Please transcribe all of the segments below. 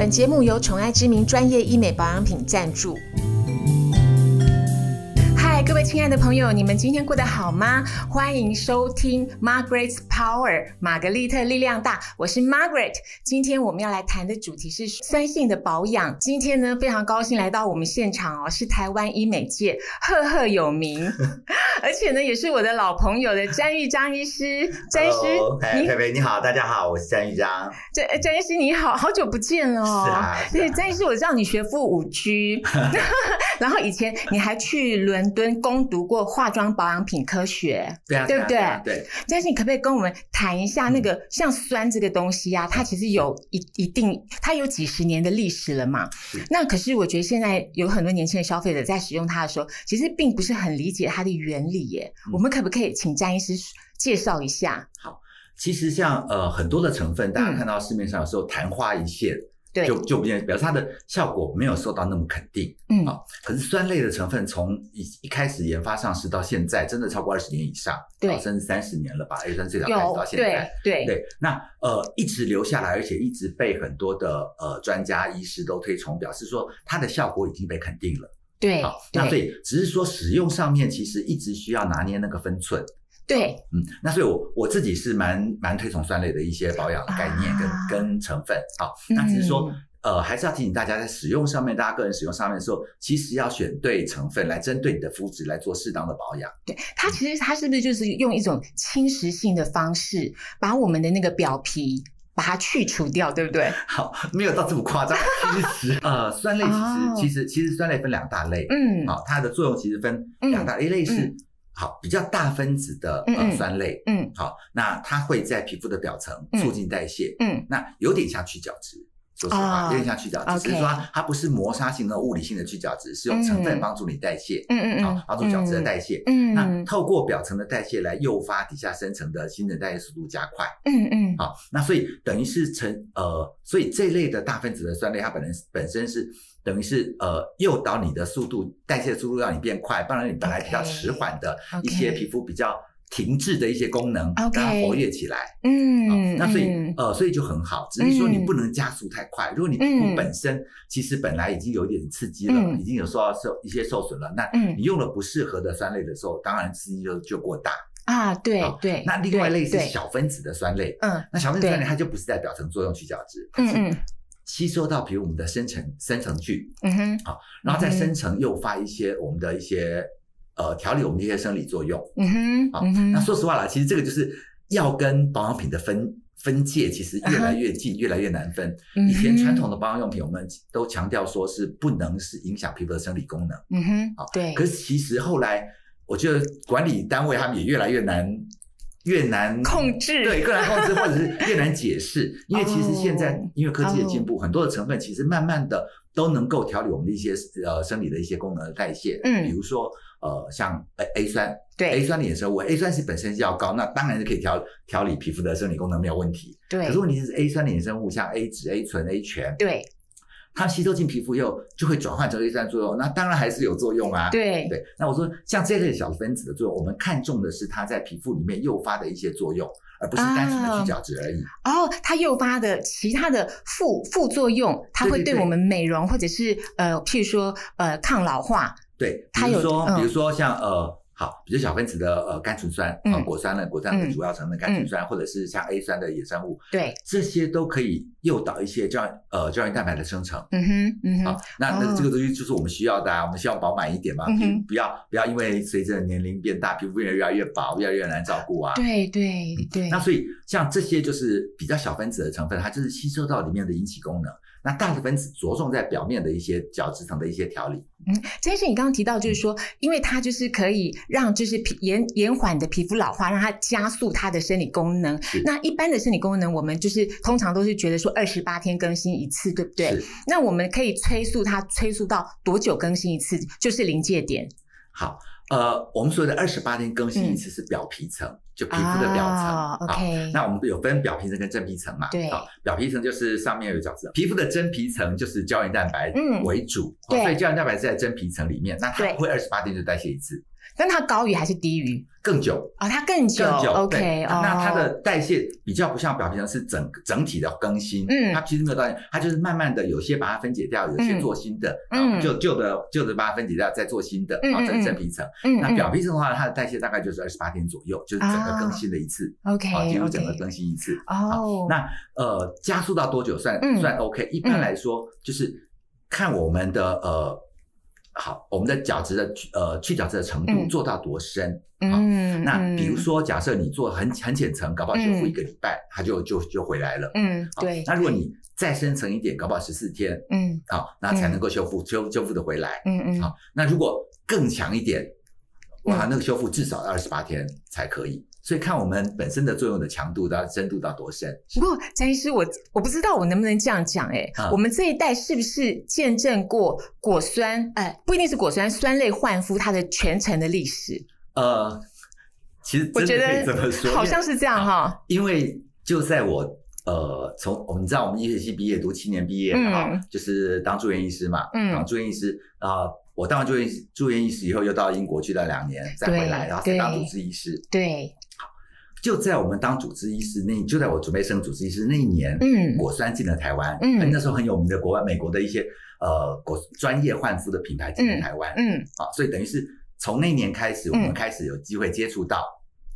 本节目由宠爱之名专业医美保养品赞助。亲爱的朋友，你们今天过得好吗？欢迎收听 Margaret's Power，玛格丽特力量大，我是 Margaret。今天我们要来谈的主题是酸性的保养。今天呢，非常高兴来到我们现场哦，是台湾医美界赫赫有名，而且呢，也是我的老朋友的詹玉章医师。詹医师你佩佩你好，大家好，我是詹玉章。詹詹医师你好，好久不见了哦。是啊是啊对，詹医师，我知道你学富五居，然后以前你还去伦敦攻读过化妆保养品科学。对啊，对不对啊对，詹医师，你可不可以跟我们谈一下那个像酸这个东西啊？它其实有一一定，它有几十年的历史了嘛。那可是我觉得现在有很多年轻的消费者在使用它的时候，其实并不是很理解它的原理耶。嗯我们可不可以请詹医师介绍一下？好其实像呃很多的成分，大嗯家看到市面上有时候昙花一现，对，就就不见，表示它的效果没有受到那么肯定嗯啊。可是酸类的成分从一一开始研发上市到现在，真的超过二十年以上，对啊甚至三十年了吧？A 酸最早开始到现在。对对，那呃一直留下来，而且一直被很多的呃专家医师都推崇，表示说它的效果已经被肯定了。对好，那所以只是说使用上面其实一直需要拿捏那个分寸。对，嗯，那所以我我自己是蛮蛮推崇酸类的一些保养的概念跟、啊跟成分。好，那只是说。嗯呃，还是要提醒大家，在使用上面，大家个人使用上面的时候，其实要选对成分来针对你的肤质来做适当的保养。对，它其实它是不是就是用一种侵蚀性的方式，把我们的那个表皮把它去除掉，对不对？好，没有到这么夸张。其实，呃，酸类其实、哦其实其实酸类分两大类。嗯，好，它的作用其实分两大类，一类是、嗯好比较大分子的呃酸类。嗯好，那它会在皮肤的表层嗯促进代谢。嗯那有点像去角质，说实话，哦有点像去角质，只是说它它不是磨砂性的物理性的去角质，是用成分帮助你代谢，嗯嗯好帮助角质的代谢。嗯。那透过表层的代谢来诱发底下深层的新陈代谢速度加快。嗯嗯。好，那所以等于是成呃，所以这一类的大分子的酸类，它本身本身是等于是呃诱导你的速度代谢速度让你变快，不然你本来比较迟缓的一些皮肤比较停滞的一些功能让它活跃起来。嗯，那所以嗯。呃，所以就很好，只是说你嗯不能加速太快。如果你皮嗯肤本身其实本来已经有一点刺激了，嗯。已经有受到受一些受损了，那嗯。你用了不适合的酸类的时候，当然刺激就就过大。啊，对好对，那另外一类是，小分子的酸类，嗯那小分子酸类它就不是在表层作用去角质，嗯嗯。吸收到比如我们的深层深层去，嗯哼，好然后在嗯哼。深层诱发一些我们的一些呃调理我们的一些生理作用。嗯哼，啊嗯哼，那说实话啦，其实这个就是药跟保养品的分分界，其实越来越近，越来越难分。以前传统的保养用品，我们都强调说是不能是影响皮肤的生理功能。嗯哼啊，对，可是其实后来，我觉得管理单位他们也越来越难，越难控制对，更难控制，或者是越难解释。因为其实现在哦因为科技的进步，很多的成分其实慢慢的都能够调理我们的一些呃生理的一些功能的代谢。嗯比如说呃像 A A 酸。对 A 酸的衍生物，A 酸是本身是要高，那当然是可以调调理皮肤的生理功能没有问题。对可是问题是 A 酸的衍生物，像 A 酯、A 醇、A 醛，对它吸收进皮肤以后就会转换成 A 酸作用，那当然还是有作用啊。对对，那我说像这类小分子的作用，我们看重的是它在皮肤里面诱发的一些作用，而不是单纯的去角质而已。哦，它诱发的其他的副副作用，它会对我们美容或者是呃，譬如说呃抗老化，对，比如说，嗯比如说像呃。好，比如小分子的呃甘醇酸果酸的果酸的主要成分甘醇酸，或者是像 A 酸的衍生物，对，这些都可以诱导一些胶呃胶原蛋白的生成。嗯哼嗯好，，那那哦这个东西就是我们需要的啊，我们希望饱满一点嘛，嗯不要不要因为随着年龄变大，皮肤越来越薄，越来越难照顾啊。对对对，那所以像这些就是比较小分子的成分，它就是吸收到里面的引起功能。那大的分子着重在表面的一些角质层的一些调理。嗯，这件事你刚刚提到，就是说，因为它就是可以让就是皮延延缓的皮肤老化，让它加速它的生理功能。那一般的生理功能，我们就是通常都是觉得说二十八天更新一次，对不对？是那我们可以催促它，催促到多久更新一次，就是临界点。好，呃，我们说的二十八天更新一次是表皮层，就皮肤的表层。OK 那我们有分表皮层跟真皮层嘛？对好，表皮层就是上面有角质，皮肤的真皮层就是胶原蛋白嗯为主，嗯所以胶原蛋白是在真皮层里面，那它不会二十八天就代谢一次。但它高于还是低于？更久啊，它更久。更久 OK，那它的代谢比较不像表皮层是整整体的更新，嗯，它其实没有代谢，它就是慢慢的有些把它分解掉，有些做新的，嗯，就旧的旧的把它分解掉，再做新的，然后整真皮层。嗯，那表皮层的话，它的代谢大概就是二十八天左右，就是整个更新的一次。OK，好，进入整个更新一次。哦，那呃，加速到多久算算 OK？一般来说就是看我们的呃。好，我们的角质的呃去角质的程度做到多深？嗯，那比如说，假设你做很很浅层，搞不好修复一个礼拜，它就就就回来了。嗯，对。那如果你再深层一点，搞不好十四天，嗯，好，那才能够修复修修复的回来。嗯嗯。好，那如果更强一点，哇，那个修复至少要二十八天才可以。所以看我们本身的作用的强度到深度到多深。不过张医师，我我不知道我能不能这样讲哎，我们这一代是不是见证过果酸？哎，不一定是果酸，酸类焕肤它的全程的历史。呃，其实我觉得好像是这样哈。因为就在我呃从我们知道我们医学系毕业读七年毕业啊，就是当住院医师嘛，嗯，住院医师啊。我当完住院住院医师以后，又到英国去了两年，再回来，然后再当主治医师。对。就在我们当主治医师那，就在我准备升主治医师那一年，嗯，果酸进了台湾，嗯，那时候很有名的国外美国的一些呃果专业焕肤的品牌进了台湾，嗯，啊，所以等于是从那年开始，我们开始有机会接触到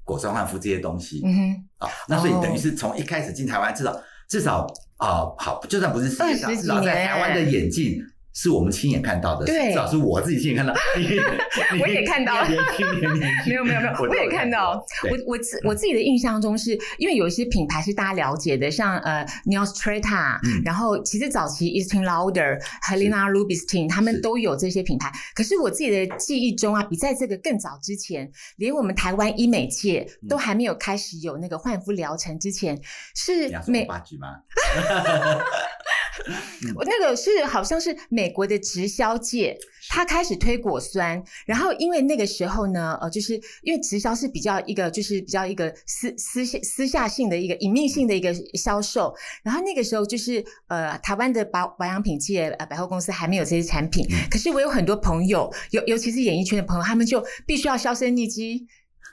果酸焕肤这些东西，嗯哼，啊，那所以等于是从一开始进台湾，至少至少啊，好，就算不是世界上，至少在台湾的眼镜。是我们亲眼看到的，至少是我自己亲眼看到。我也看到，没有没有没有，我也看到。我我自我自己的印象中，是因为有一些品牌是大家了解的，像呃 Neostrata，然后其实早期 Eastern Lauder、Helena Rubinstein 他们都有这些品牌。可是我自己的记忆中啊，比在这个更早之前，连我们台湾医美界都还没有开始有那个焕肤疗程之前，是美八局吗？我那个是好像是美国的直销界，他开始推果酸，然后因为那个时候呢，呃，就是因为直销是比较一个就是比较一个私私下私下性的一个隐秘性的一个销售，然后那个时候就是呃台湾的保保养品界呃百货公司还没有这些产品，可是我有很多朋友，尤尤其是演艺圈的朋友，他们就必须要销声匿迹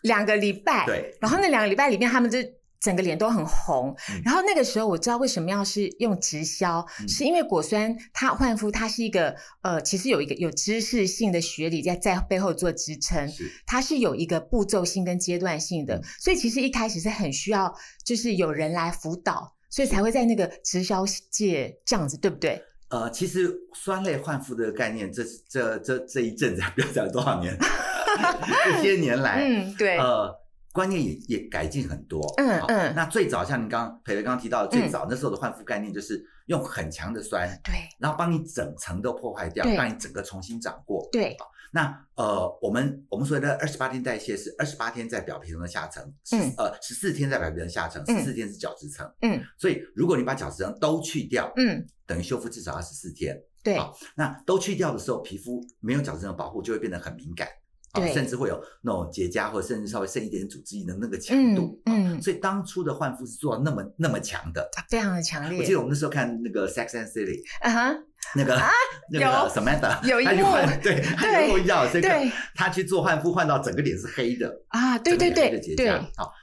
两个礼拜，对，然后那两个礼拜里面他们就。整个脸都很红，然后那个时候我知道为什么要是用直销，是因为果酸它焕肤它是一个呃，其实有一个有知识性的学理在在背后做支撑，它是有一个步骤性跟阶段性的，所以其实一开始是很需要就是有人来辅导，所以才会在那个直销界这样子，对不对？呃，其实酸类焕肤的概念，这这这这一阵子 不要讲多少年，这些年来，嗯，对，呃。观念也也改进很多，嗯嗯。那最早像您刚培培刚刚提到的，最早那时候的焕肤概念就是用很强的酸，对，然后帮你整层都破坏掉，让你整个重新长过，对。那呃，我们我们所谓的二十八天代谢是二十八天在表皮层的下层，嗯，呃，十四天在表皮层下层，十四天是角质层，嗯。所以如果你把角质层都去掉，嗯，等于修复至少二十四天，对。那都去掉的时候，皮肤没有角质层保护，就会变得很敏感。对，甚至会有那种结痂，或者甚至稍微剩一点组织液的那个强度。嗯，所以当初的换肤是做到那么那么强的，非常的强烈。我记得我们那时候看那个《Sex and City 》，啊哈，那个啊那个 Samantha，有一幕，对，他有要这个，他去做换肤，换到整个脸是黑的啊，对对对，结痂。好，那。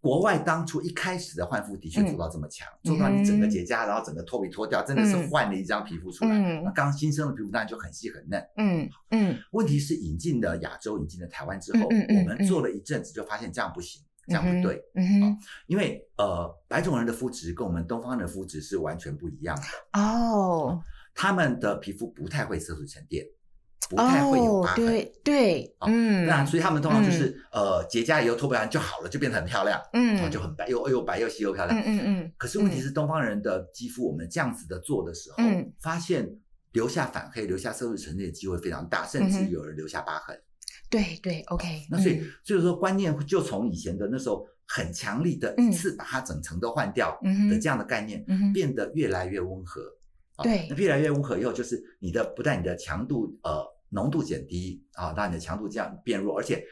国外当初一开始的换肤的确做到这么强，做到你整个结痂，然后整个脱皮脱掉，真的是换了一张皮肤出来。那刚新生的皮肤当然就很细很嫩。嗯嗯。问题是引进的亚洲，引进的台湾之后，我们做了一阵子，就发现这样不行，这样不对。嗯因为呃，白种人的肤质跟我们东方人的肤质是完全不一样的。哦。他们的皮肤不太会色素沉淀。不太会有疤痕，对对，嗯，那所以他们通常就是呃结痂以后脱不完就好了，就变得很漂亮，嗯，就很白，又又白又细又漂亮，嗯嗯嗯。可是问题是东方人的肌肤，我们这样子的做的时候，发现留下反黑、留下色素沉淀的机会非常大，甚至有人留下疤痕。对对，OK。那所以所以说观念就从以前的那时候很强力的一次把它整层都换掉的这样的概念，变得越来越温和。对，那越来越温和以后，就是你的不但你的强度呃浓度减低啊，让你的强度这样变弱，而且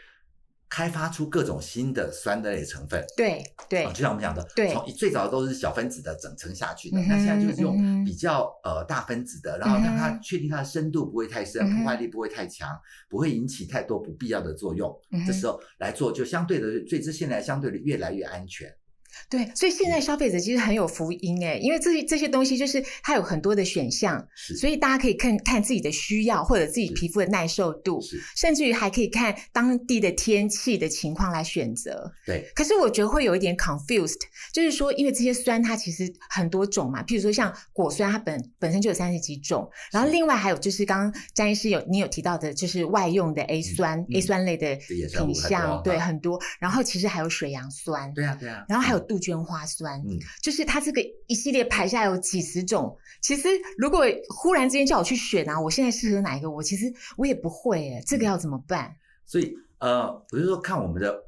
开发出各种新的酸的类成分，对对，就像我们讲的，对，从最早都是小分子的整层下去的，那现在就是用比较呃大分子的，然后让它确定它的深度不会太深，破坏力不会太强，不会引起太多不必要的作用，这时候来做就相对的，最之现在相对的越来越安全。对，所以现在消费者其实很有福音哎，因为这些这些东西就是它有很多的选项，所以大家可以看看自己的需要或者自己皮肤的耐受度，甚至于还可以看当地的天气的情况来选择。对，可是我觉得会有一点 confused，就是说，因为这些酸它其实很多种嘛，譬如说像果酸，它本本身就有三十几种，然后另外还有就是刚刚詹医师有你有提到的，就是外用的 A 酸 A 酸类的品相，对很多，然后其实还有水杨酸，对啊对啊，然后还有。杜鹃花酸，嗯，就是它这个一系列排下来有几十种。其实如果忽然之间叫我去选啊，我现在适合哪一个？我其实我也不会哎，这个要怎么办？所以呃，我就说看我们的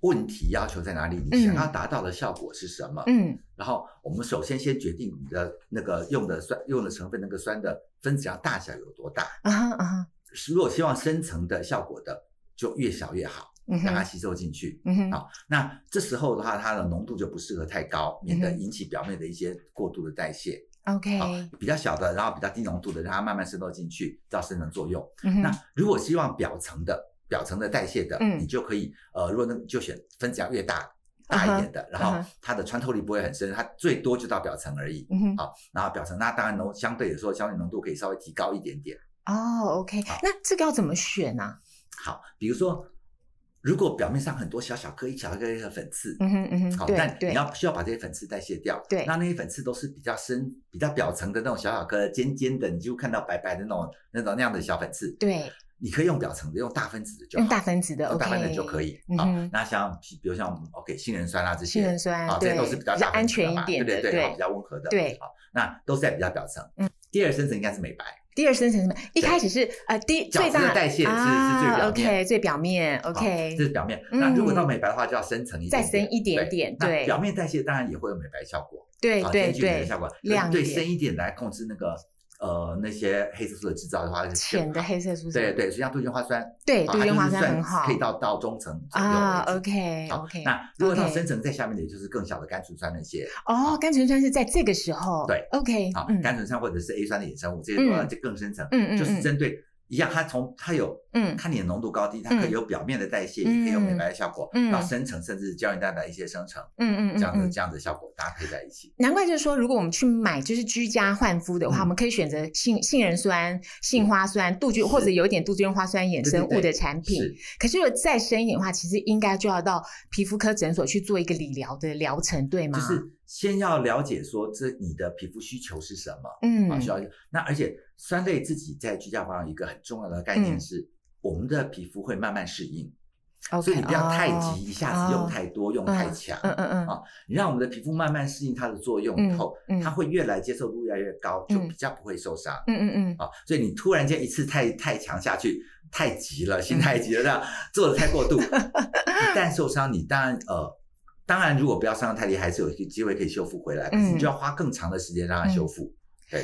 问题要求在哪里，你想要达到的效果是什么？嗯，然后我们首先先决定你的那个用的酸用的成分，那个酸的分子量大小有多大啊啊？如果希望深层的效果的，就越小越好。让它吸收进去，好，那这时候的话，它的浓度就不适合太高，免得引起表面的一些过度的代谢。OK，比较小的，然后比较低浓度的，让它慢慢渗透进去，造生成作用。那如果希望表层的、表层的代谢的，嗯你就可以，呃，如果能就选分子量越大、大一点的，然后它的穿透力不会很深，它最多就到表层而已。嗯好，然后表层那当然浓相对来说，相对浓度可以稍微提高一点点。哦，OK，那这个要怎么选呢？好，比如说。如果表面上很多小小颗、一小颗的粉刺，嗯哼嗯哼，好，但你要需要把这些粉刺代谢掉，对，那那些粉刺都是比较深、比较表层的那种小小颗、尖尖的，你就看到白白的那种、那种那样的小粉刺，对，你可以用表层的，用大分子的就好用大分子的，大分子就可以。好，那像比如像 OK 杏仁酸啊这些，杏仁酸啊，这些都是比较安全一点的，对对对，比较温和的，对，好，那都是在比较表层。嗯，第二深层应该是美白。第二深层什么？一开始是呃，第最大的代谢是是最表面，OK，，最表面，OK，这是表面。那如果到美白的话，就要深层一点，再深一点点。对，表面代谢当然也会有美白效果，对对对，效果。亮对深一点来控制那个。呃，那些黑色素的制造的话，浅的黑色素，对对，实际上杜鹃花酸，对杜鹃花酸很好，可以到到中层啊。OK OK，那如果到深层在下面的，也就是更小的甘醇酸那些。哦，甘醇酸是在这个时候。对，OK，好，甘醇酸或者是 A 酸的衍生物，这些都就更深层，嗯嗯，就是针对。一样，它从它有，嗯，看你的浓度高低，它可以有表面的代谢，也可以有美白的效果，到深层甚至胶原蛋白一些生成，嗯嗯，这样的这样的效果搭配在一起。难怪就是说，如果我们去买就是居家焕肤的话，我们可以选择杏杏仁酸、杏花酸、杜鹃或者有一点杜鹃花酸衍生物的产品。可是如果再深一点的话，其实应该就要到皮肤科诊所去做一个理疗的疗程，对吗？就是先要了解说这你的皮肤需求是什么，嗯，啊需要那而且。酸类自己在居家保养一个很重要的概念是，我们的皮肤会慢慢适应，所以你不要太急，一下子用太多，用太强，嗯嗯嗯，啊，你让我们的皮肤慢慢适应它的作用以后，它会越来接受度越来越高，就比较不会受伤，嗯嗯嗯，啊，所以你突然间一次太太强下去，太急了，心太急了，这样 做的太过度，一旦受伤，你当然呃，当然如果不要伤的太厉害，还是有机会可以修复回来，可是你就要花更长的时间让它修复。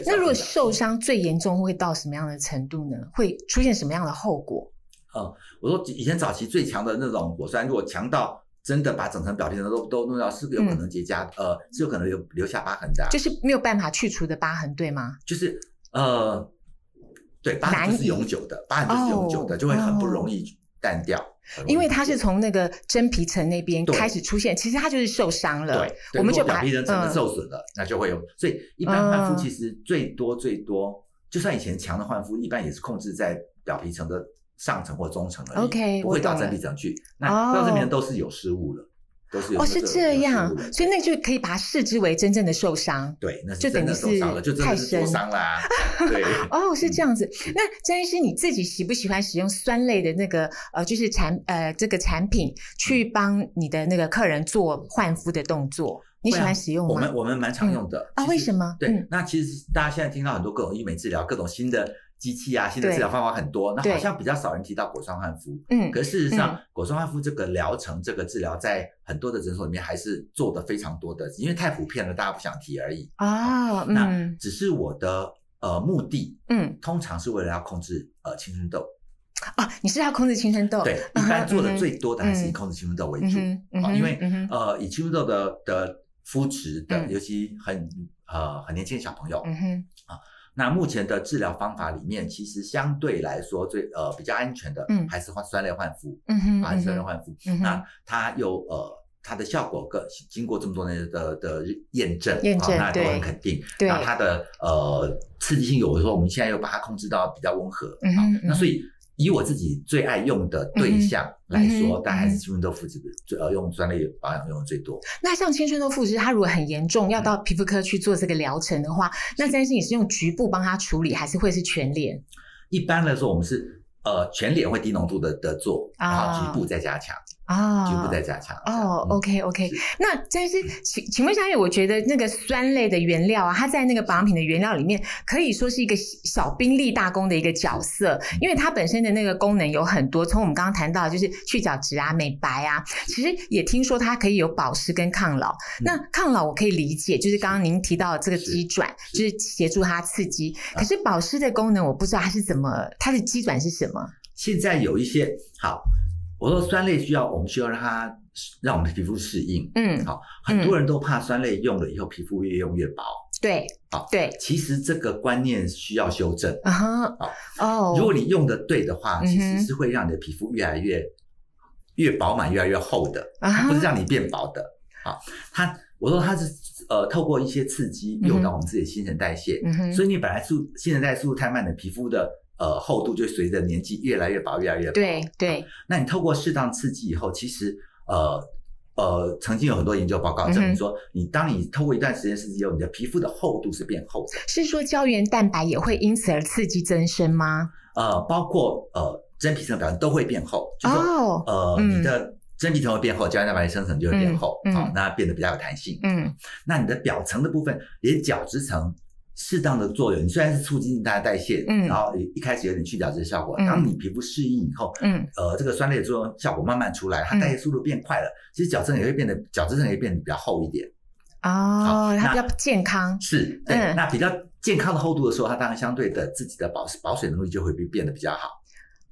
那如果受伤最严重会到什么样的程度呢？会出现什么样的后果？嗯，我说以前早期最强的那种果酸，如果强到真的把整层表皮都都弄到，是有可能结痂，呃，是有可能留留下疤痕的，就是没有办法去除的疤痕，对吗？就是呃，对，疤痕是永久的，疤痕就是永久的，就会很不容易淡掉。因为它是从那个真皮层那边开始出现，其实它就是受伤了。对，我们就表皮层真的受损了，那就会有。所以一般换肤其实最多最多，就算以前强的换肤，一般也是控制在表皮层的上层或中层而已，OK，不会到真皮层去。那到这边都是有失误了。哦，是这样，所以那就可以把它视之为真正的受伤。对，那就等于是太深伤啦。对，哦，是这样子。那张医师你自己喜不喜欢使用酸类的那个呃，就是产呃这个产品去帮你的那个客人做换肤的动作？你喜欢使用吗？我们我们蛮常用的啊。为什么？对，那其实大家现在听到很多各种医美治疗，各种新的。机器啊，新的治疗方法很多，那好像比较少人提到果酸焕肤。嗯，可事实上，果酸焕肤这个疗程、这个治疗，在很多的诊所里面还是做的非常多的，因为太普遍了，大家不想提而已。啊，那只是我的呃目的，嗯，通常是为了要控制呃青春痘。啊，你是要控制青春痘？对，一般做的最多的还是以控制青春痘为主啊，因为呃，以青春痘的的肤质的，尤其很呃很年轻的小朋友，嗯哼啊，那目前的治疗方法里面，其实相对来说最呃比较安全的，嗯，还是换酸类焕肤，嗯哼，还是酸类焕肤，那它有呃。它的效果更经过这么多年的的验证，验证那都很肯定。那它的呃刺激性有的时候我们现在又把它控制到比较温和。嗯那所以以我自己最爱用的对象来说，但还是青春痘肤质最呃用专利保养用的最多。那像青春痘肤质，它如果很严重，要到皮肤科去做这个疗程的话，那但是你是用局部帮它处理，还是会是全脸？一般来说，我们是呃全脸会低浓度的的做，然后局部再加强。啊，局部再加强哦。OK OK，那但是请请问小野，我觉得那个酸类的原料啊，它在那个保养品的原料里面可以说是一个小兵立大功的一个角色，因为它本身的那个功能有很多。从我们刚刚谈到，就是去角质啊、美白啊，其实也听说它可以有保湿跟抗老。那抗老我可以理解，就是刚刚您提到这个鸡转，就是协助它刺激。可是保湿的功能，我不知道它是怎么，它的鸡转是什么？现在有一些好。我说酸类需要，我们需要让它让我们的皮肤适应。嗯，好，很多人都怕酸类用了以后皮肤越用越薄。对，好，对，其实这个观念需要修正。啊哈，哦，如果你用的对的话，其实是会让你的皮肤越来越越饱满、越来越厚的，不是让你变薄的。好，它我说它是呃透过一些刺激诱导我们自己的新陈代谢，所以你本来速新陈代谢速度太慢的皮肤的。呃，厚度就随着年纪越来越薄，越来越薄。对对。那你透过适当刺激以后，其实呃呃，曾经有很多研究报告证明说，你当你透过一段时间刺激以后，你的皮肤的厚度是变厚的。是说胶原蛋白也会因此而刺激增生吗？呃，包括呃真皮层表层都会变厚，就说呃你的真皮层会变厚，胶原蛋白生成就会变厚，好，那变得比较有弹性。嗯。那你的表层的部分，连角质层。适当的作用，你虽然是促进它的代谢，嗯，然后一开始有点去角质的效果，当你皮肤适应以后，嗯，呃，这个酸类的作用效果慢慢出来，它代谢速度变快了，其实角质层也会变得角质层也变得比较厚一点。哦，它比较健康。是，对，那比较健康的厚度的时候，它当然相对的自己的保保水能力就会变变得比较好。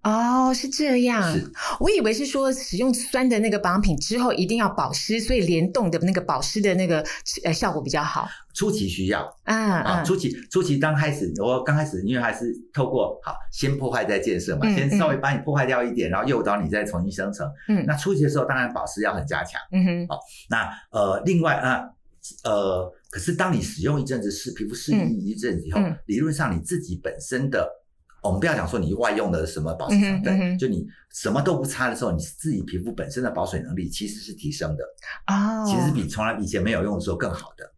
哦，是这样。我以为是说使用酸的那个保养品之后一定要保湿，所以联动的那个保湿的那个呃效果比较好。初期需要嗯啊，初期初期刚开始，我刚开始因为还是透过好先破坏再建设嘛，先稍微把你破坏掉一点，然后诱导你再重新生成。嗯，那初期的时候当然保湿要很加强。嗯哼，好，那呃另外啊呃，可是当你使用一阵子是皮肤适应一阵子以后，理论上你自己本身的。我们不要讲说你外用的什么保湿成分，就你什么都不擦的时候，你自己皮肤本身的保水能力其实是提升的啊，其实比从来以前没有用的时候更好的。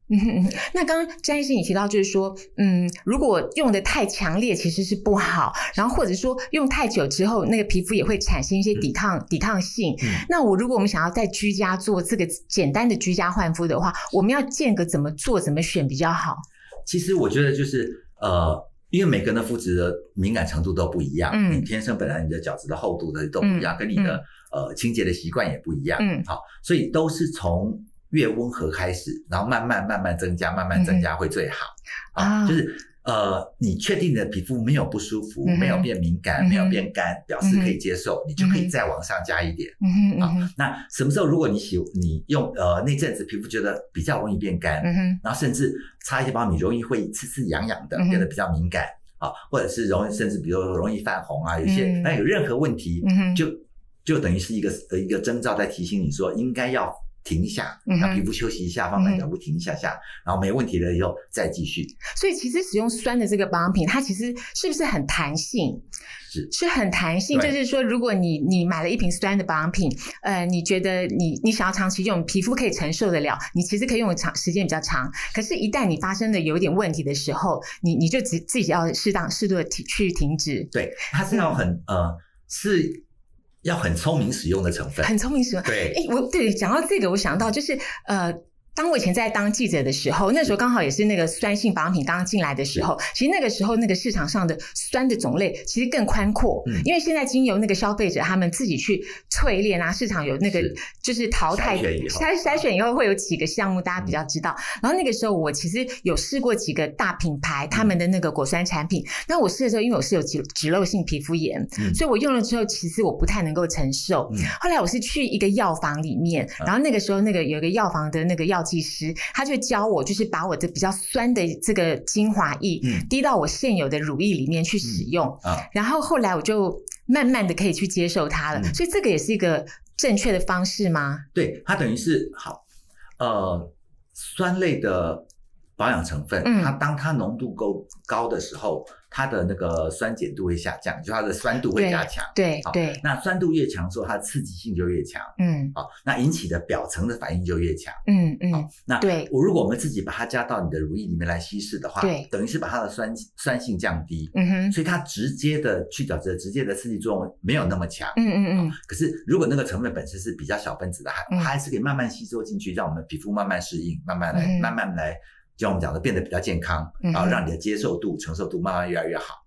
那刚刚詹医生你提到就是说，嗯，如果用的太强烈其实是不好，然后或者说用太久之后，那个皮肤也会产生一些抵抗抵抗性。那我如果我们想要在居家做这个简单的居家焕肤的话，我们要间隔怎么做怎么选比较好？其实我觉得就是呃。因为每个人的肤质的敏感程度都不一样，嗯，你天生本来你的角质的厚度的都不一样，跟你的呃清洁的习惯也不一样，嗯，好，所以都是从越温和开始，然后慢慢慢慢增加，慢慢增加会最好，啊，就是。呃，你确定你的皮肤没有不舒服，没有变敏感，没有变干，表示可以接受，你就可以再往上加一点。啊，那什么时候如果你喜你用呃那阵子皮肤觉得比较容易变干，然后甚至擦一些保养品容易会刺刺痒痒的，变得比较敏感啊，或者是容易甚至比如说容易泛红啊，有些那有任何问题，就就等于是一个一个征兆在提醒你说应该要。停一下，让皮肤休息一下，放慢脚步，停一下下，然后没问题了以后再继续。所以其实使用酸的这个保养品，它其实是不是很弹性？是，是很弹性。就是说，如果你你买了一瓶酸的保养品，呃，你觉得你你想要长期用，皮肤可以承受得了，你其实可以用的长时间比较长。可是，一旦你发生的有一点问题的时候，你你就自自己要适当适度的停去停止。对，它是要很呃是。要很聪明使用的成分，很聪明使用。对，哎，我对讲到这个，我想到就是呃，当我以前在当记者的时候，那时候刚好也是那个酸性保养品刚刚进来的时候，其实那个时候那个市场上的酸的种类其实更宽阔，因为现在经由那个消费者他们自己去淬炼啊，市场有那个就是淘汰筛筛选以后会有几个项目大家比较知道。然后那个时候我其实有试过几个大品牌他们的那个果酸产品，那我试的时候因为我是有脂脂漏性皮肤炎，所以我用了之后其实我不太能够承受。后来我是去一个药房里面，然后那个时候那个有一个药房的那个药。技师，他就教我，就是把我的比较酸的这个精华液滴到我现有的乳液里面去使用，啊，然后后来我就慢慢的可以去接受它了，所以这个也是一个正确的方式吗？对，它等于是好，呃，酸类的保养成分，它当它浓度够高的时候。它的那个酸碱度会下降，就它的酸度会加强。对对，那酸度越强，之后它的刺激性就越强。嗯，好，那引起的表层的反应就越强。嗯嗯，好那对，我如果我们自己把它加到你的乳液里面来稀释的话，对，等于是把它的酸酸性降低。嗯哼，所以它直接的去角质、直接的刺激作用没有那么强。嗯嗯嗯。可是如果那个成分本身是比较小分子的，还它还是可以慢慢吸收进去，让我们皮肤慢慢适应，慢慢来，慢慢来。就像我们讲的，变得比较健康，然后让你的接受度、承受度慢慢越来越好。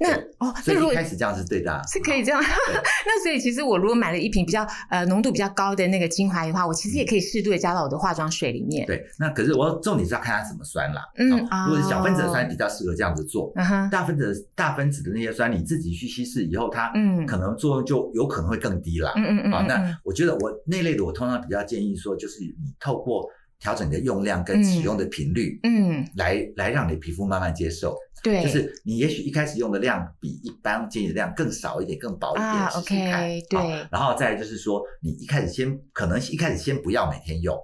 那哦，所以一开始这样是对的，是可以这样。那所以其实我如果买了一瓶比较呃浓度比较高的那个精华液的话，我其实也可以适度的加到我的化妆水里面。对，那可是我重点是要看它怎么酸啦。嗯，如果是小分子的酸比较适合这样子做，大分子大分子的那些酸你自己去稀释以后，它嗯可能作用就有可能会更低了。嗯嗯嗯。啊，那我觉得我那类的我通常比较建议说，就是你透过。调整你的用量跟使用的频率，嗯，来来让你皮肤慢慢接受。对，就是你也许一开始用的量比一般建议的量更少一点，更薄一点，啊，OK，对。然后再就是说，你一开始先可能一开始先不要每天用，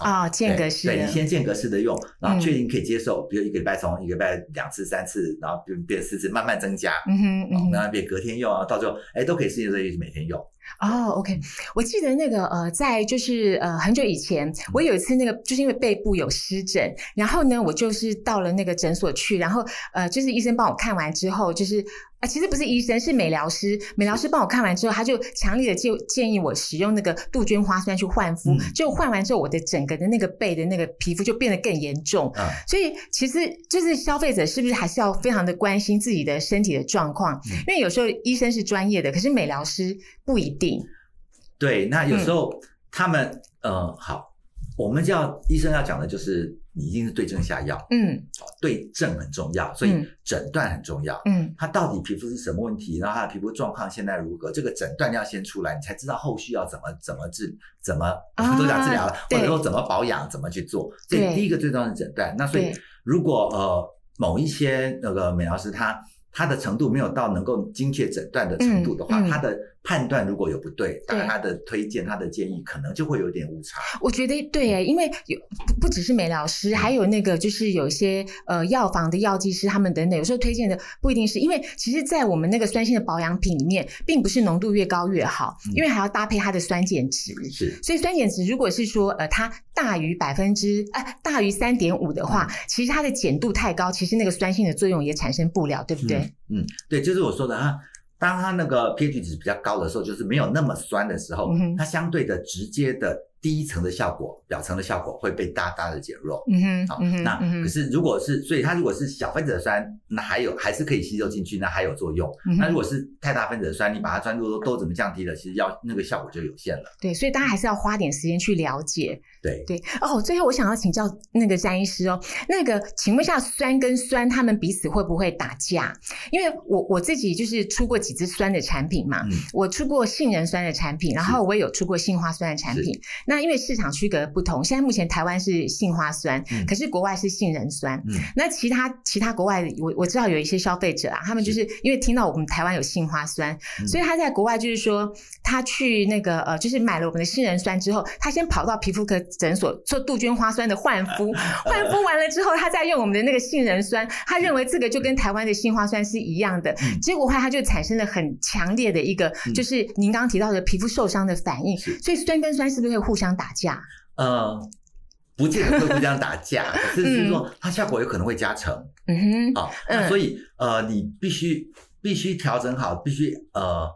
啊，间隔式，对你先间隔式的用，然后确定可以接受，比如一个礼拜从一个礼拜两次、三次，然后变变四次，慢慢增加，嗯哼，慢慢变隔天用啊，到最后哎都可以适应这一直每天用。哦，OK，我记得那个呃，在就是呃很久以前，我有一次那个就是因为背部有湿疹，然后呢，我就是到了那个诊所去，然后呃，就是医生帮我看完之后，就是啊，其实不是医生，是美疗师，美疗师帮我看完之后，他就强烈的建建议我使用那个杜鹃花酸去换肤，就换完之后，我的整个的那个背的那个皮肤就变得更严重，所以其实就是消费者是不是还是要非常的关心自己的身体的状况，因为有时候医生是专业的，可是美疗师不一。定对，那有时候他们呃好，我们叫医生要讲的就是你一定是对症下药，嗯，对症很重要，所以诊断很重要，嗯，他到底皮肤是什么问题，然后他的皮肤状况现在如何，这个诊断要先出来，你才知道后续要怎么怎么治，怎么都讲治疗了，或者说怎么保养，怎么去做。所以第一个最重要的诊断。那所以如果呃某一些那个美疗师他他的程度没有到能够精确诊断的程度的话，他的。判断如果有不对，当然他的推荐、他的建议可能就会有点误差。我觉得对诶，因为有不不只是美疗师，还有那个就是有一些呃药房的药剂师，他们等等，有时候推荐的不一定是因为其实，在我们那个酸性的保养品里面，并不是浓度越高越好，因为还要搭配它的酸碱值。是，所以酸碱值如果是说呃它大于百分之哎大于三点五的话，其实它的碱度太高，其实那个酸性的作用也产生不了，对不对？嗯，对，就是我说的啊。当它那个 pH 值比较高的时候，就是没有那么酸的时候，它相对的直接的。第一层的效果，表层的效果会被大大的减弱。嗯哼，好，那可是如果是，所以它如果是小分子的酸，那还有还是可以吸收进去，那还有作用。那如果是太大分子的酸，你把它酸度都都怎么降低了，其实要那个效果就有限了。对，所以大家还是要花点时间去了解。对对哦，最后我想要请教那个詹医师哦，那个请问一下，酸跟酸他们彼此会不会打架？因为我我自己就是出过几支酸的产品嘛，我出过杏仁酸的产品，然后我也有出过杏花酸的产品。那那因为市场区隔不同，现在目前台湾是杏花酸，可是国外是杏仁酸。那其他其他国外，我我知道有一些消费者啊，他们就是因为听到我们台湾有杏花酸，所以他在国外就是说，他去那个呃，就是买了我们的杏仁酸之后，他先跑到皮肤科诊所做杜鹃花酸的焕肤，焕肤完了之后，他再用我们的那个杏仁酸，他认为这个就跟台湾的杏花酸是一样的，结果话他就产生了很强烈的一个，就是您刚刚提到的皮肤受伤的反应。所以酸跟酸是不是会互相？相打架？呃，不见得会互相打架，可是是说它效果有可能会加成。嗯哼，好，所以呃，你必须必须调整好，必须呃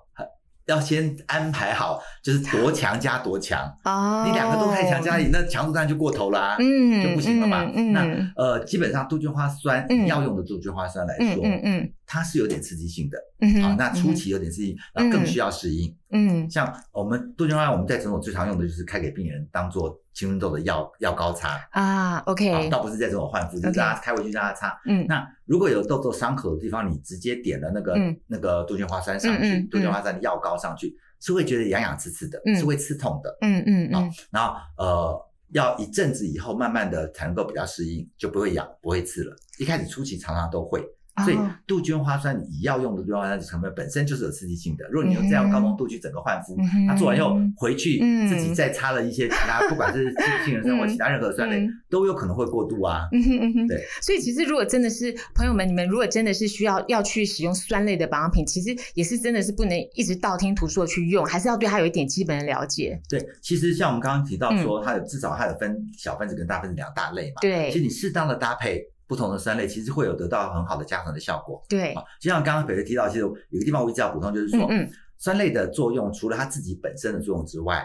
要先安排好，就是多强加多强哦。你两个都太强加，那强度当然就过头啦，嗯，就不行了嘛。那呃，基本上杜鹃花酸要用的杜鹃花酸来说，嗯嗯，它是有点刺激性的，好，那初期有点刺激，然后更需要适应。嗯，像我们杜鹃花，我们在诊所最常用的就是开给病人当做青春痘的药药膏擦啊。OK，倒不是在诊所换肤，就是大家开回去让他擦。嗯，那如果有痘痘伤口的地方，你直接点了那个那个杜鹃花酸上去，杜鹃花酸的药膏上去，是会觉得痒痒刺刺的，是会刺痛的。嗯嗯嗯。然后呃，要一阵子以后，慢慢的才能够比较适应，就不会痒，不会刺了。一开始初期常常都会。所以杜鹃花酸你要用的杜鹃花酸成分本身就是有刺激性的。如果你用这样高浓度去整个焕肤，它做完以后回去自己再擦了一些其他，不管是杏仁酸或其他任何酸类，都有可能会过度啊。对，所以其实如果真的是朋友们，你们如果真的是需要要去使用酸类的保养品，其实也是真的是不能一直道听途说去用，还是要对它有一点基本的了解。对，其实像我们刚刚提到说，它有至少它有分小分子跟大分子两大类嘛。对，其实你适当的搭配。不同的酸类其实会有得到很好的加成的效果。对，就像刚刚北北提到，其实有个地方我一直要补充，就是说，嗯，酸类的作用除了它自己本身的作用之外，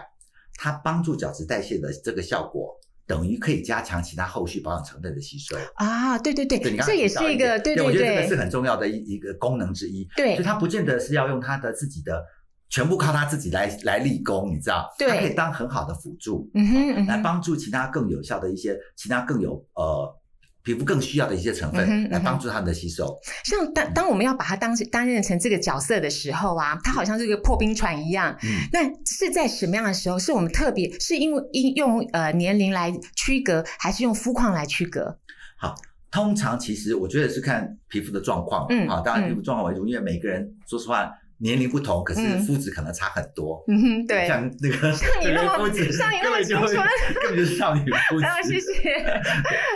它帮助角质代谢的这个效果，等于可以加强其他后续保养成分的吸收。啊，对对对，这也是一个，对对对，我觉得这个是很重要的一一个功能之一。对，所以它不见得是要用它的自己的全部靠它自己来来立功，你知道？对，它可以当很好的辅助，嗯哼，来帮助其他更有效的一些其他更有呃。皮肤更需要的一些成分来帮助它们的吸收。像当当我们要把它当担任成这个角色的时候啊，它好像是一个破冰船一样。那是在什么样的时候？是我们特别是因为因用呃年龄来区隔，还是用肤况来区隔？好，通常其实我觉得是看皮肤的状况。嗯，好，当然皮肤状况为主，因为每个人说实话。年龄不同，可是肤质可能差很多。嗯哼，对，像那个像你那么 像你那么就 根本就是少女肤质。啊，谢谢。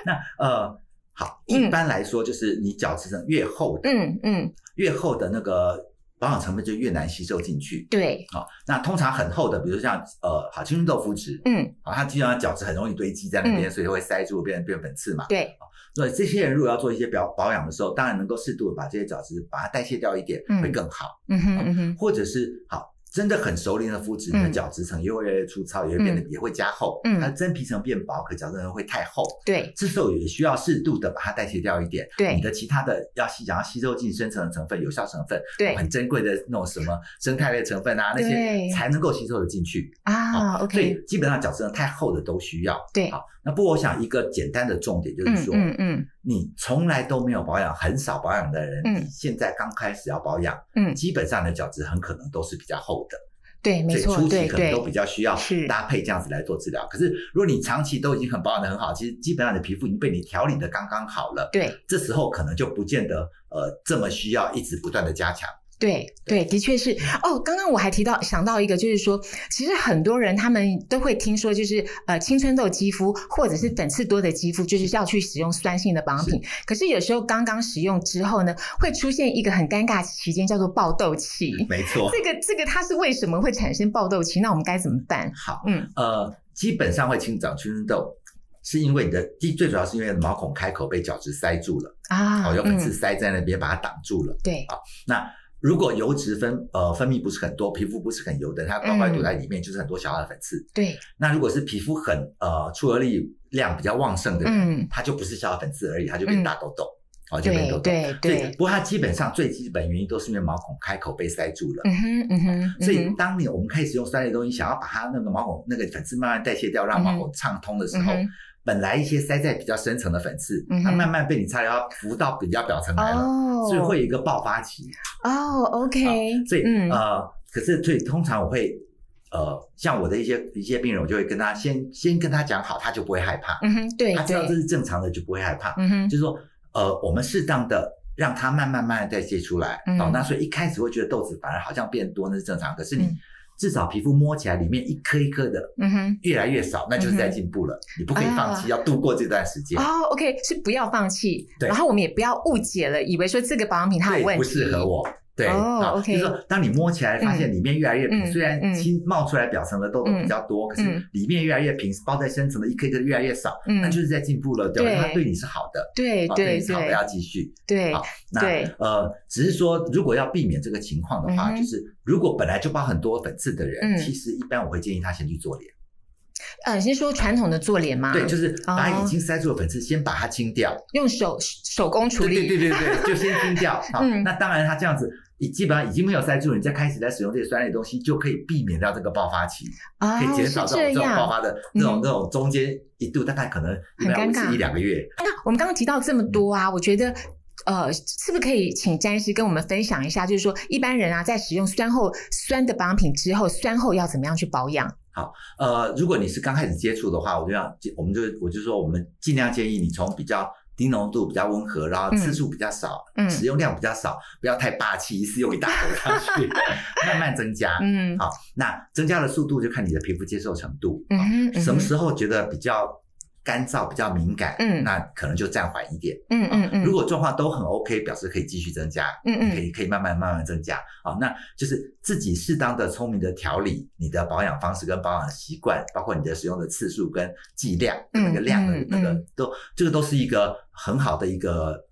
那呃，好，一般来说就是你角质层越厚的，嗯嗯，越厚的那个保养成分就越难吸收进去。对，好，那通常很厚的，比如像呃，好青春豆腐质，嗯，好，它基本上角质很容易堆积在那边，所以会塞住，变成变粉刺嘛。对。所以这些人如果要做一些保保养的时候，当然能够适度的把这些角质把它代谢掉一点，会更好。嗯哼嗯哼，或者是好。真的很熟练的肤质，你的角质层也会越来越粗糙，也会变得也会加厚。嗯，它的真皮层变薄，可角质层会太厚。对，这时候也需要适度的把它代谢掉一点。对，你的其他的要吸，想要吸收进深层的成分、有效成分，对，很珍贵的那种什么生态类成分啊，那些才能够吸收的进去啊。OK，所以基本上角质层太厚的都需要。对，好，那不过我想一个简单的重点就是说，嗯嗯，你从来都没有保养、很少保养的人，你现在刚开始要保养，嗯，基本上的角质很可能都是比较厚的。对，没错，初期可能都比较需要搭配这样子来做治疗。可是如果你长期都已经很保养的很好，其实基本上你的皮肤已经被你调理的刚刚好了。对，这时候可能就不见得呃这么需要一直不断的加强。对对，的确是哦。刚刚我还提到想到一个，就是说，其实很多人他们都会听说，就是呃，青春痘肌肤或者是粉刺多的肌肤，就是要去使用酸性的保养品。可是有时候刚刚使用之后呢，会出现一个很尴尬期间，叫做爆痘期。没错，这个这个它是为什么会产生爆痘期？那我们该怎么办？好，嗯呃，基本上会清长青春痘，是因为你的第最主要是因为毛孔开口被角质塞住了啊，有粉刺塞在那边把它挡住了。对，好，那。如果油脂分呃分泌不是很多，皮肤不是很油的，它乖乖堵在里面，就是很多小小的粉刺。对。那如果是皮肤很呃出油力量比较旺盛的人，它就不是小小粉刺而已，它就变大痘痘，哦，就变痘痘。对对。不过它基本上最基本原因都是因为毛孔开口被塞住了。嗯哼嗯哼。所以当你我们开始用酸类东西，想要把它那个毛孔那个粉刺慢慢代谢掉，让毛孔畅通的时候。本来一些塞在比较深层的粉刺，它慢慢被你擦掉，浮到比较表层来了，所以会有一个爆发期。哦，OK。所以呃，可是所以通常我会呃，像我的一些一些病人，我就会跟他先先跟他讲好，他就不会害怕。嗯哼，对，他知道这是正常的，就不会害怕。嗯哼，就是说呃，我们适当的让他慢慢慢慢代谢出来。哦，那所以一开始会觉得豆子反而好像变多，那是正常。可是你。至少皮肤摸起来里面一颗一颗的，嗯哼，越来越少，那就是在进步了。你不可以放弃，要度过这段时间。哦，OK，是不要放弃。对然后我们也不要误解了，以为说这个保养品它有问题，不适合我。对，OK，就是说，当你摸起来发现里面越来越平，虽然新冒出来表层的痘痘比较多，可是里面越来越平，包在深层的一颗一颗越来越少，那就是在进步了，对吧？它对你是好的，对对对，好的要继续，对，好，那呃，只是说如果要避免这个情况的话，就是如果本来就包很多粉刺的人，其实一般我会建议他先去做脸。呃，先说传统的做脸吗？对，就是把已经塞住的粉刺先把它清掉，用手手工处理。对对对对，就先清掉。好，那当然，它这样子，基本上已经没有塞住，你再开始在使用这些酸类东西，就可以避免掉这个爆发期，可以减少这种这种爆发的那种那种中间一度，大概可能很尴尬一两个月。那我们刚刚提到这么多啊，我觉得呃，是不是可以请詹医师跟我们分享一下，就是说一般人啊，在使用酸后酸的保养品之后，酸后要怎么样去保养？好，呃，如果你是刚开始接触的话，我就要，我们就我就说，我们尽量建议你从比较低浓度、比较温和，然后次数比较少，嗯，使用量比较少，不要太霸气，一次用一大盒上去，慢慢增加，嗯，好，那增加的速度就看你的皮肤接受程度，嗯，什么时候觉得比较。干燥比较敏感，嗯，那可能就暂缓一点，嗯嗯嗯。如果状况都很 OK，表示可以继续增加，嗯嗯，可以可以慢慢慢慢增加，好，那就是自己适当的聪明的调理你的保养方式跟保养习惯，包括你的使用的次数跟剂量，那个量的那个都，这个都是一个很好的一个。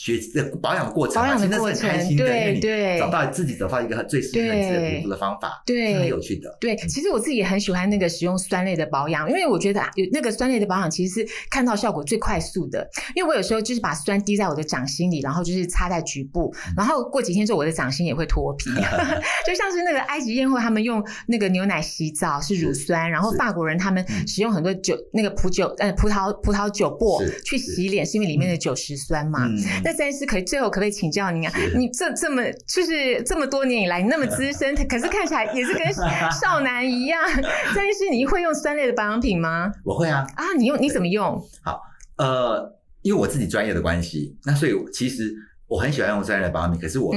学的保养过程，保养的过程，对对，找到自己找到一个最适合自己的皮肤的方法，对，很有趣的。对，其实我自己也很喜欢那个使用酸类的保养，因为我觉得有那个酸类的保养其实是看到效果最快速的。因为我有时候就是把酸滴在我的掌心里，然后就是擦在局部，然后过几天之后我的掌心也会脱皮，就像是那个埃及艳后他们用那个牛奶洗澡是乳酸，然后法国人他们使用很多酒那个葡酒呃葡萄葡萄酒粕去洗脸，是因为里面的酒石酸嘛。那詹医师可以最后可不可以请教您啊？你这这么就是这么多年以来，你那么资深，可是看起来也是跟少 男一样。詹医师，你会用酸类的保养品吗？我会啊。啊，你用你怎么用？好，呃，因为我自己专业的关系，那所以其实我很喜欢用酸类的保养品，可是我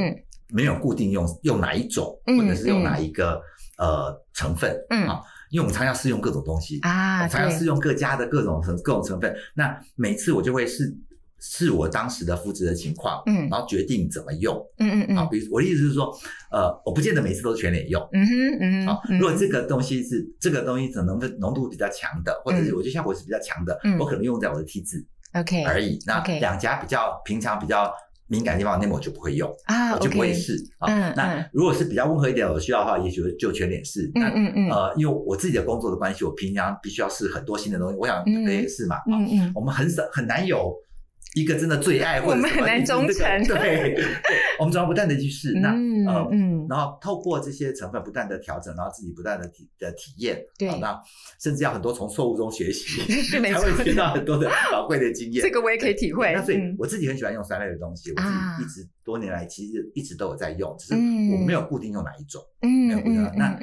没有固定用用哪一种，或者是用哪一个呃成分啊？因为我们常要试用各种东西啊，常要试用各家的各种成各种成分，那每次我就会试。是我当时的肤质的情况，嗯，然后决定怎么用，嗯嗯嗯，好，比如我的意思是说，呃，我不见得每次都全脸用，嗯哼嗯哼，好，如果这个东西是这个东西可能浓度比较强的，或者是我觉得效果是比较强的，我可能用在我的 T 字，OK 而已，那两颊比较平常比较敏感的地方，那么我就不会用啊，我就不会试啊。那如果是比较温和一点，我需要的话，也许就全脸试。那嗯嗯，呃，因为我自己的工作的关系，我平常必须要试很多新的东西，我想可以试嘛，嗯嗯，我们很少很难有。一个真的最爱，或者很难忠诚。对，我们总要不断的去试，那呃，然后透过这些成分不断的调整，然后自己不断的体的体验，对，那甚至要很多从错误中学习 才会学到很多的宝贵的经验。这个我也可以体会。那所以我自己很喜欢用酸类的东西，我自己一直多年来其实一直都有在用，只是我没有固定用哪一种。嗯，没有固定。那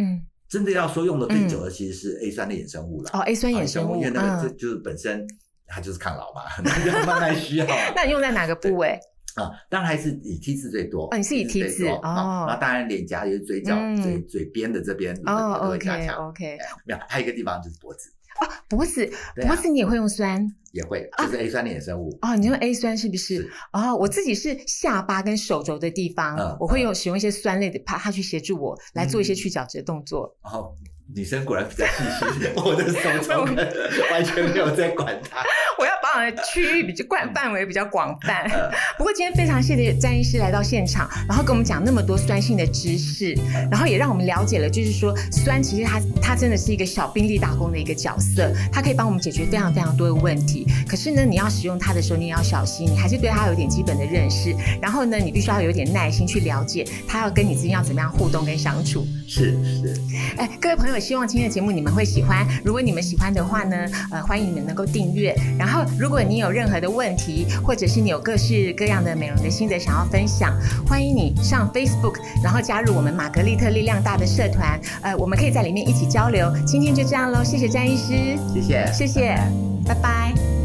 真的要说用的最久的，其实是 A 酸的衍生物了。哦，A 酸衍生物，因为那个就就是本身。它就是抗老嘛，要 慢慢需要。那你用在哪个部位啊？当然还是以 T 字最多。哦，你是以 T 字哦。然后当然脸颊也是嘴角、嘴嘴边的这边哦，OK OK。没有，还有一个地方就是脖子。哦，脖子，脖子你也会用酸？也会，就是 A 酸的衍生物。哦，你用 A 酸是不是？哦，我自己是下巴跟手肘的地方，我会用使用一些酸类的，怕它去协助我来做一些去角质的动作。哦。女生果然比较细心，我的手肘完全没有在管它。我要保养的区域比较广，范围比较广泛。不过今天非常谢谢詹医师来到现场，然后跟我们讲那么多酸性的知识，然后也让我们了解了，就是说酸其实它它真的是一个小兵力打工的一个角色，它可以帮我们解决非常非常多的问题。可是呢，你要使用它的时候，你也要小心，你还是对它有点基本的认识。然后呢，你必须要有点耐心去了解它要跟你之间要怎么样互动跟相处。是是。哎，各位朋友。希望今天的节目你们会喜欢。如果你们喜欢的话呢，呃，欢迎你们能够订阅。然后，如果你有任何的问题，或者是你有各式各样的美容的心得想要分享，欢迎你上 Facebook，然后加入我们玛格丽特力量大的社团。呃，我们可以在里面一起交流。今天就这样喽，谢谢詹医师，谢谢，谢谢，拜拜。